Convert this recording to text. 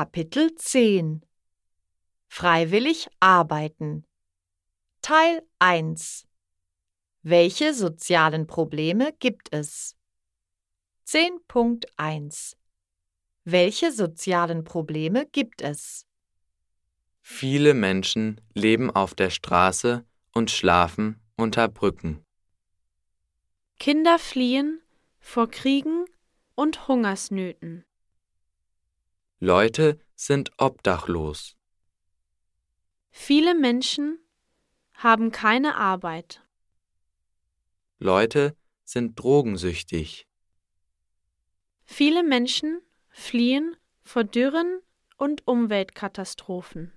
Kapitel 10 Freiwillig arbeiten Teil 1 Welche sozialen Probleme gibt es? 10.1 Welche sozialen Probleme gibt es? Viele Menschen leben auf der Straße und schlafen unter Brücken. Kinder fliehen vor Kriegen und Hungersnöten. Leute sind obdachlos. Viele Menschen haben keine Arbeit. Leute sind drogensüchtig. Viele Menschen fliehen vor Dürren und Umweltkatastrophen.